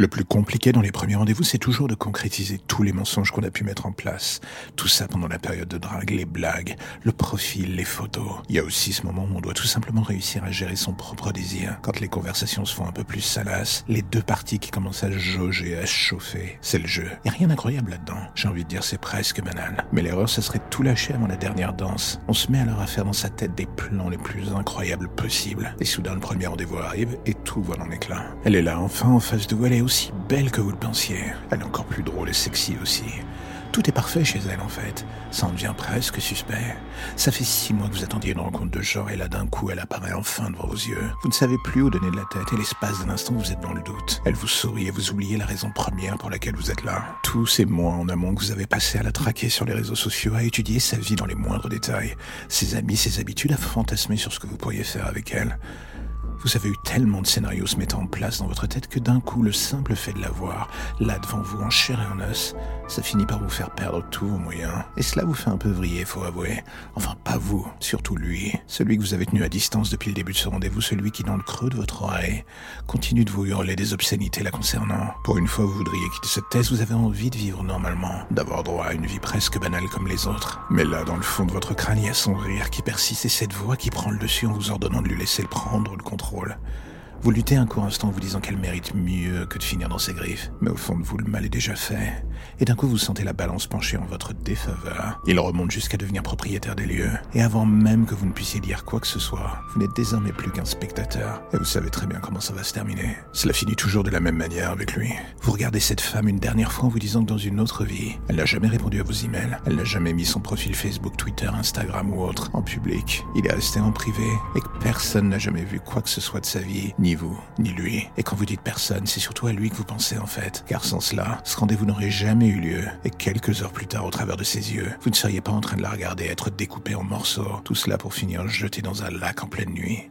Le plus compliqué dans les premiers rendez-vous, c'est toujours de concrétiser tous les mensonges qu'on a pu mettre en place. Tout ça pendant la période de drague, les blagues, le profil, les photos. Il y a aussi ce moment où on doit tout simplement réussir à gérer son propre désir. Quand les conversations se font un peu plus salaces, les deux parties qui commencent à jauger, à chauffer. C'est le jeu. Il a rien d'incroyable là-dedans. J'ai envie de dire c'est presque banal. Mais l'erreur, ça serait de tout lâcher avant la dernière danse. On se met alors à faire dans sa tête des plans les plus incroyables possibles. Et soudain, le premier rendez-vous arrive et tout vole en éclat. Elle est là, enfin, en face de vous, aussi belle que vous le pensiez. Elle est encore plus drôle et sexy aussi. Tout est parfait chez elle en fait. Ça en devient presque suspect. Ça fait six mois que vous attendiez une rencontre de genre et là d'un coup elle apparaît enfin devant vos yeux. Vous ne savez plus où donner de la tête et l'espace d'un instant vous êtes dans le doute. Elle vous sourit et vous oubliez la raison première pour laquelle vous êtes là. Tous ces mois en amont que vous avez passé à la traquer sur les réseaux sociaux, à étudier sa vie dans les moindres détails, ses amis, ses habitudes, à fantasmer sur ce que vous pourriez faire avec elle. Vous avez eu tellement de scénarios se mettant en place dans votre tête que d'un coup, le simple fait de la voir, là devant vous, en chair et en os, ça finit par vous faire perdre tous vos moyens. Et cela vous fait un peu vriller, faut avouer. Enfin, pas vous, surtout lui. Celui que vous avez tenu à distance depuis le début de ce rendez-vous, celui qui, dans le creux de votre oreille, continue de vous hurler des obscénités la concernant. Pour une fois, vous voudriez quitter cette thèse, vous avez envie de vivre normalement, d'avoir droit à une vie presque banale comme les autres. Mais là, dans le fond de votre crâne, il y a son rire qui persiste et cette voix qui prend le dessus en vous ordonnant de lui laisser le prendre le contrôle rôle. Vous luttez un court instant en vous disant qu'elle mérite mieux que de finir dans ses griffes, mais au fond de vous, le mal est déjà fait. Et d'un coup, vous sentez la balance pencher en votre défaveur. Il remonte jusqu'à devenir propriétaire des lieux. Et avant même que vous ne puissiez dire quoi que ce soit, vous n'êtes désormais plus qu'un spectateur. Et vous savez très bien comment ça va se terminer. Cela finit toujours de la même manière avec lui. Vous regardez cette femme une dernière fois en vous disant que dans une autre vie, elle n'a jamais répondu à vos emails. Elle n'a jamais mis son profil Facebook, Twitter, Instagram ou autre en public. Il est resté en privé et que personne n'a jamais vu quoi que ce soit de sa vie, ni vous, ni lui. Et quand vous dites personne, c'est surtout à lui que vous pensez en fait. Car sans cela, ce rendez-vous n'aurait jamais eu lieu. Et quelques heures plus tard, au travers de ses yeux, vous ne seriez pas en train de la regarder être découpée en morceaux. Tout cela pour finir jeté dans un lac en pleine nuit.